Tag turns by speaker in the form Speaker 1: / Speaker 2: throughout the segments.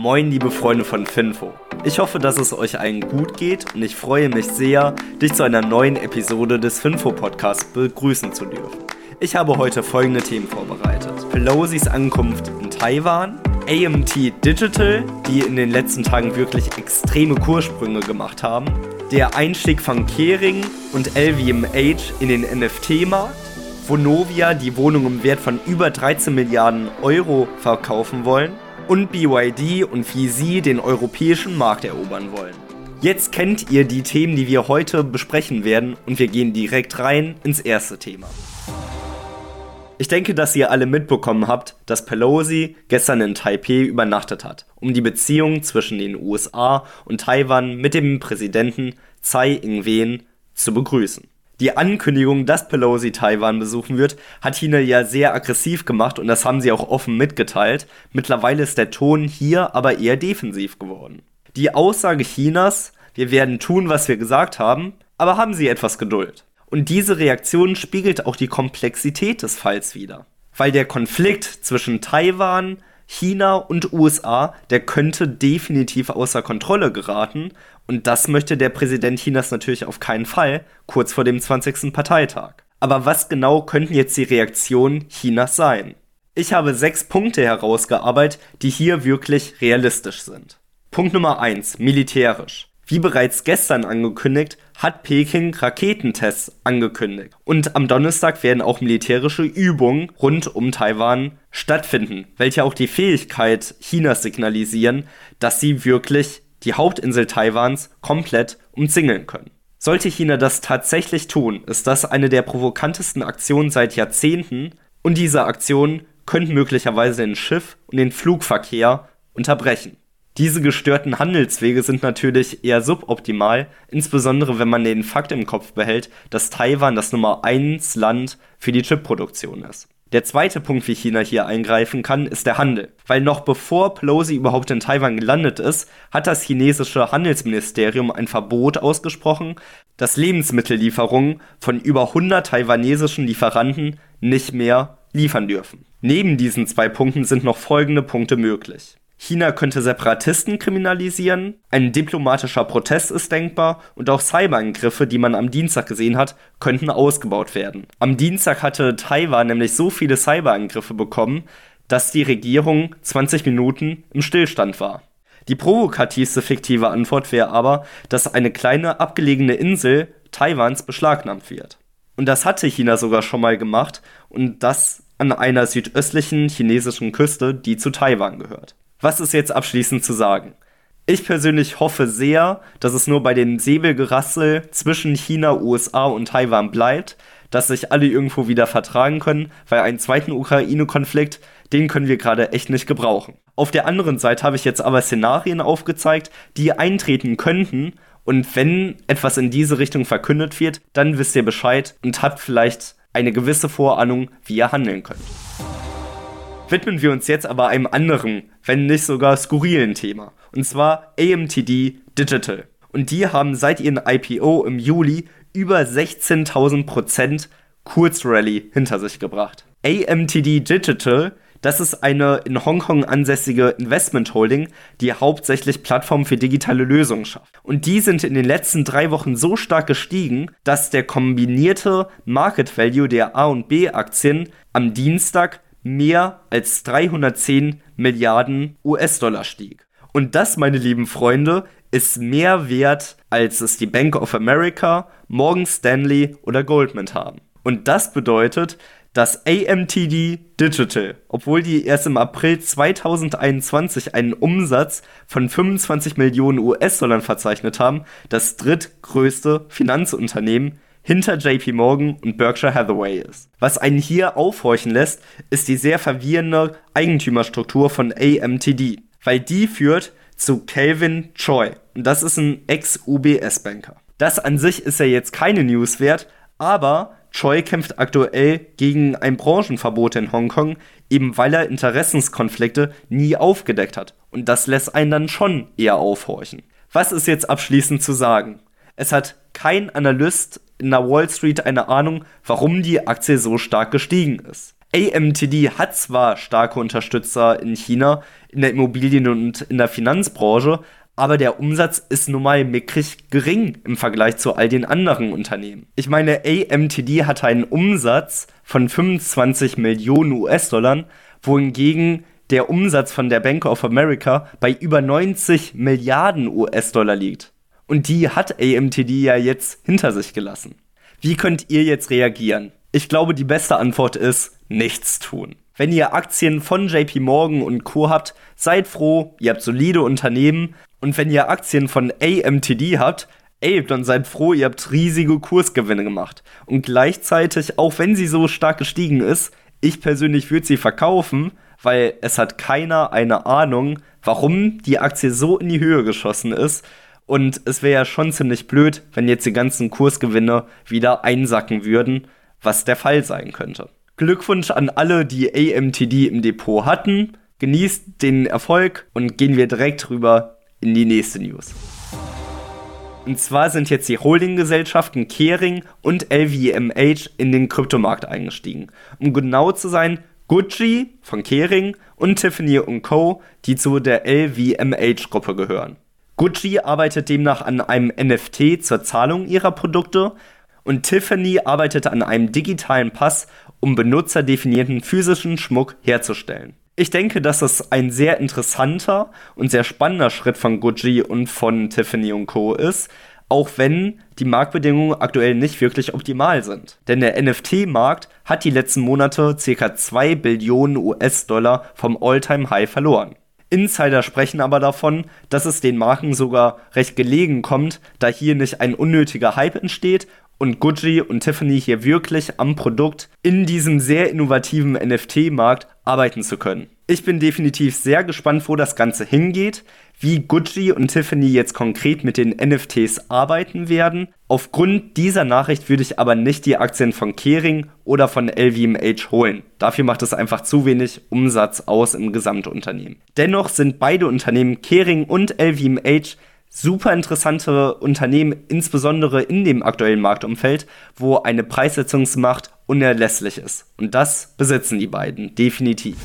Speaker 1: Moin, liebe Freunde von Finfo. Ich hoffe, dass es euch allen gut geht und ich freue mich sehr, dich zu einer neuen Episode des Finfo Podcasts begrüßen zu dürfen. Ich habe heute folgende Themen vorbereitet: Pelosi's Ankunft in Taiwan, AMT Digital, die in den letzten Tagen wirklich extreme Kurssprünge gemacht haben, der Einstieg von Kering und LVMH in den NFT-Markt, Vonovia die Wohnung im Wert von über 13 Milliarden Euro verkaufen wollen und BYD und wie sie den europäischen Markt erobern wollen. Jetzt kennt ihr die Themen, die wir heute besprechen werden und wir gehen direkt rein ins erste Thema. Ich denke, dass ihr alle mitbekommen habt, dass Pelosi gestern in Taipei übernachtet hat, um die Beziehungen zwischen den USA und Taiwan mit dem Präsidenten Tsai Ing-wen zu begrüßen. Die Ankündigung, dass Pelosi Taiwan besuchen wird, hat China ja sehr aggressiv gemacht und das haben sie auch offen mitgeteilt. Mittlerweile ist der Ton hier aber eher defensiv geworden. Die Aussage Chinas, wir werden tun, was wir gesagt haben, aber haben Sie etwas Geduld. Und diese Reaktion spiegelt auch die Komplexität des Falls wider. Weil der Konflikt zwischen Taiwan, China und USA, der könnte definitiv außer Kontrolle geraten und das möchte der Präsident Chinas natürlich auf keinen Fall, kurz vor dem 20. Parteitag. Aber was genau könnten jetzt die Reaktionen Chinas sein? Ich habe sechs Punkte herausgearbeitet, die hier wirklich realistisch sind. Punkt Nummer eins: Militärisch. Wie bereits gestern angekündigt, hat Peking Raketentests angekündigt. Und am Donnerstag werden auch militärische Übungen rund um Taiwan stattfinden, welche auch die Fähigkeit Chinas signalisieren, dass sie wirklich die Hauptinsel Taiwans komplett umzingeln können. Sollte China das tatsächlich tun, ist das eine der provokantesten Aktionen seit Jahrzehnten und diese Aktionen könnten möglicherweise den Schiff- und den Flugverkehr unterbrechen. Diese gestörten Handelswege sind natürlich eher suboptimal, insbesondere wenn man den Fakt im Kopf behält, dass Taiwan das Nummer 1 Land für die Chipproduktion ist. Der zweite Punkt, wie China hier eingreifen kann, ist der Handel. Weil noch bevor Pelosi überhaupt in Taiwan gelandet ist, hat das chinesische Handelsministerium ein Verbot ausgesprochen, dass Lebensmittellieferungen von über 100 taiwanesischen Lieferanten nicht mehr liefern dürfen. Neben diesen zwei Punkten sind noch folgende Punkte möglich. China könnte Separatisten kriminalisieren, ein diplomatischer Protest ist denkbar und auch Cyberangriffe, die man am Dienstag gesehen hat, könnten ausgebaut werden. Am Dienstag hatte Taiwan nämlich so viele Cyberangriffe bekommen, dass die Regierung 20 Minuten im Stillstand war. Die provokativste fiktive Antwort wäre aber, dass eine kleine abgelegene Insel Taiwans beschlagnahmt wird. Und das hatte China sogar schon mal gemacht und das an einer südöstlichen chinesischen Küste, die zu Taiwan gehört. Was ist jetzt abschließend zu sagen? Ich persönlich hoffe sehr, dass es nur bei dem Säbelgerassel zwischen China, USA und Taiwan bleibt, dass sich alle irgendwo wieder vertragen können, weil einen zweiten Ukraine-Konflikt, den können wir gerade echt nicht gebrauchen. Auf der anderen Seite habe ich jetzt aber Szenarien aufgezeigt, die eintreten könnten und wenn etwas in diese Richtung verkündet wird, dann wisst ihr Bescheid und habt vielleicht eine gewisse Vorahnung, wie ihr handeln könnt widmen wir uns jetzt aber einem anderen, wenn nicht sogar skurrilen Thema. Und zwar AMTD Digital. Und die haben seit ihrem IPO im Juli über 16.000% Kurzrally hinter sich gebracht. AMTD Digital, das ist eine in Hongkong ansässige Investment Holding, die hauptsächlich Plattformen für digitale Lösungen schafft. Und die sind in den letzten drei Wochen so stark gestiegen, dass der kombinierte Market Value der A und B Aktien am Dienstag mehr als 310 Milliarden US-Dollar stieg. Und das, meine lieben Freunde, ist mehr wert, als es die Bank of America, Morgan Stanley oder Goldman haben. Und das bedeutet, dass AMTD Digital, obwohl die erst im April 2021 einen Umsatz von 25 Millionen US-Dollar verzeichnet haben, das drittgrößte Finanzunternehmen hinter JP Morgan und Berkshire Hathaway ist. Was einen hier aufhorchen lässt, ist die sehr verwirrende Eigentümerstruktur von AMTD, weil die führt zu Calvin Choi und das ist ein Ex-UBS-Banker. Das an sich ist ja jetzt keine News wert, aber Choi kämpft aktuell gegen ein Branchenverbot in Hongkong, eben weil er Interessenskonflikte nie aufgedeckt hat. Und das lässt einen dann schon eher aufhorchen. Was ist jetzt abschließend zu sagen? Es hat kein Analyst in der Wall Street eine Ahnung, warum die Aktie so stark gestiegen ist. AMTD hat zwar starke Unterstützer in China, in der Immobilien- und in der Finanzbranche, aber der Umsatz ist nun mal mickrig gering im Vergleich zu all den anderen Unternehmen. Ich meine, AMTD hatte einen Umsatz von 25 Millionen US-Dollar, wohingegen der Umsatz von der Bank of America bei über 90 Milliarden US-Dollar liegt. Und die hat AMTD ja jetzt hinter sich gelassen. Wie könnt ihr jetzt reagieren? Ich glaube, die beste Antwort ist nichts tun. Wenn ihr Aktien von JP Morgan und Co. habt, seid froh, ihr habt solide Unternehmen. Und wenn ihr Aktien von AMTD habt, ey, dann seid froh, ihr habt riesige Kursgewinne gemacht. Und gleichzeitig, auch wenn sie so stark gestiegen ist, ich persönlich würde sie verkaufen, weil es hat keiner eine Ahnung, warum die Aktie so in die Höhe geschossen ist. Und es wäre ja schon ziemlich blöd, wenn jetzt die ganzen Kursgewinne wieder einsacken würden, was der Fall sein könnte. Glückwunsch an alle, die AMTD im Depot hatten. Genießt den Erfolg und gehen wir direkt rüber in die nächste News. Und zwar sind jetzt die Holdinggesellschaften Kering und LVMH in den Kryptomarkt eingestiegen. Um genau zu sein, Gucci von Kering und Tiffany Co., die zu der LVMH-Gruppe gehören. Gucci arbeitet demnach an einem NFT zur Zahlung ihrer Produkte und Tiffany arbeitet an einem digitalen Pass, um benutzerdefinierten physischen Schmuck herzustellen. Ich denke, dass es ein sehr interessanter und sehr spannender Schritt von Gucci und von Tiffany Co. ist, auch wenn die Marktbedingungen aktuell nicht wirklich optimal sind. Denn der NFT-Markt hat die letzten Monate ca. 2 Billionen US-Dollar vom All-Time-High verloren. Insider sprechen aber davon, dass es den Marken sogar recht gelegen kommt, da hier nicht ein unnötiger Hype entsteht und Gucci und Tiffany hier wirklich am Produkt in diesem sehr innovativen NFT-Markt arbeiten zu können. Ich bin definitiv sehr gespannt, wo das Ganze hingeht, wie Gucci und Tiffany jetzt konkret mit den NFTs arbeiten werden. Aufgrund dieser Nachricht würde ich aber nicht die Aktien von Kering oder von LVMH holen. Dafür macht es einfach zu wenig Umsatz aus im Gesamtunternehmen. Dennoch sind beide Unternehmen Kering und LVMH super interessante Unternehmen, insbesondere in dem aktuellen Marktumfeld, wo eine Preissetzungsmacht unerlässlich ist. Und das besitzen die beiden definitiv.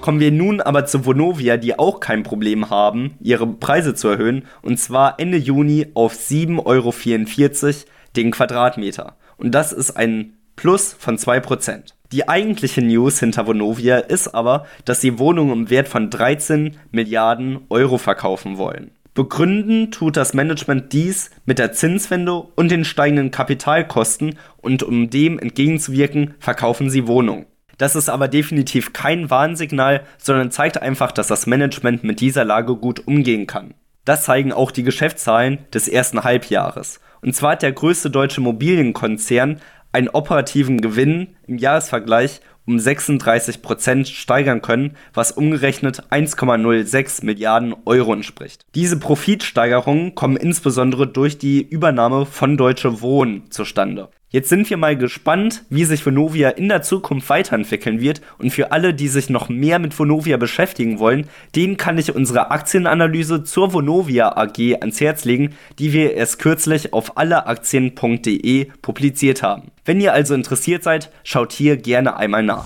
Speaker 1: Kommen wir nun aber zu Vonovia, die auch kein Problem haben, ihre Preise zu erhöhen, und zwar Ende Juni auf 7,44 Euro den Quadratmeter. Und das ist ein Plus von 2%. Die eigentliche News hinter Vonovia ist aber, dass sie Wohnungen im Wert von 13 Milliarden Euro verkaufen wollen. Begründen tut das Management dies mit der Zinswende und den steigenden Kapitalkosten und um dem entgegenzuwirken, verkaufen sie Wohnungen. Das ist aber definitiv kein Warnsignal, sondern zeigt einfach, dass das Management mit dieser Lage gut umgehen kann. Das zeigen auch die Geschäftszahlen des ersten Halbjahres. Und zwar hat der größte deutsche Immobilienkonzern einen operativen Gewinn im Jahresvergleich um 36% steigern können, was umgerechnet 1,06 Milliarden Euro entspricht. Diese Profitsteigerungen kommen insbesondere durch die Übernahme von Deutsche Wohnen zustande. Jetzt sind wir mal gespannt, wie sich Vonovia in der Zukunft weiterentwickeln wird. Und für alle, die sich noch mehr mit Vonovia beschäftigen wollen, denen kann ich unsere Aktienanalyse zur Vonovia AG ans Herz legen, die wir erst kürzlich auf alleaktien.de publiziert haben. Wenn ihr also interessiert seid, schaut hier gerne einmal nach.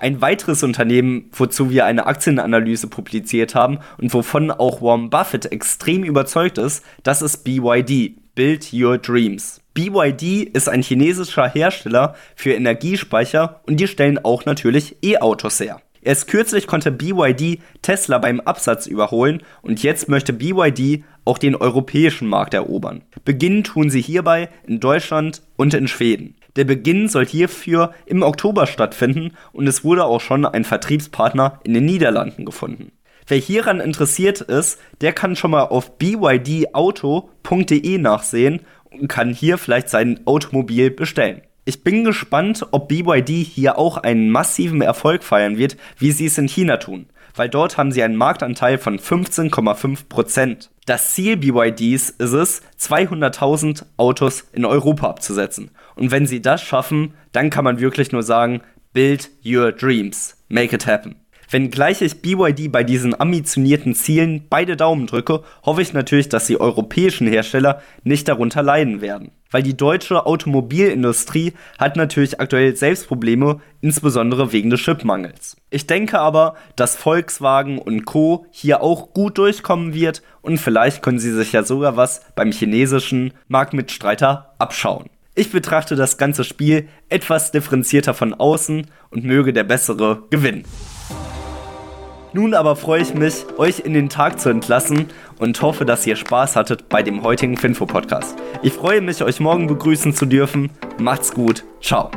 Speaker 1: Ein weiteres Unternehmen, wozu wir eine Aktienanalyse publiziert haben und wovon auch Warren Buffett extrem überzeugt ist, das ist BYD, Build Your Dreams. BYD ist ein chinesischer Hersteller für Energiespeicher und die stellen auch natürlich E-Autos her. Erst kürzlich konnte BYD Tesla beim Absatz überholen und jetzt möchte BYD auch den europäischen Markt erobern. Beginnen tun sie hierbei in Deutschland und in Schweden. Der Beginn soll hierfür im Oktober stattfinden und es wurde auch schon ein Vertriebspartner in den Niederlanden gefunden. Wer hieran interessiert ist, der kann schon mal auf bydauto.de nachsehen und kann hier vielleicht sein Automobil bestellen. Ich bin gespannt, ob BYD hier auch einen massiven Erfolg feiern wird, wie sie es in China tun, weil dort haben sie einen Marktanteil von 15,5%. Das Ziel BYDs ist es, 200.000 Autos in Europa abzusetzen. Und wenn sie das schaffen, dann kann man wirklich nur sagen, build your dreams, make it happen. Wenngleich ich BYD bei diesen ambitionierten Zielen beide Daumen drücke, hoffe ich natürlich, dass die europäischen Hersteller nicht darunter leiden werden. Weil die deutsche Automobilindustrie hat natürlich aktuell selbst Probleme, insbesondere wegen des Chipmangels. Ich denke aber, dass Volkswagen und Co. hier auch gut durchkommen wird und vielleicht können sie sich ja sogar was beim chinesischen Marktmitstreiter abschauen. Ich betrachte das ganze Spiel etwas differenzierter von außen und möge der Bessere gewinnen. Nun aber freue ich mich, euch in den Tag zu entlassen und hoffe, dass ihr Spaß hattet bei dem heutigen Finfo-Podcast. Ich freue mich, euch morgen begrüßen zu dürfen. Macht's gut. Ciao.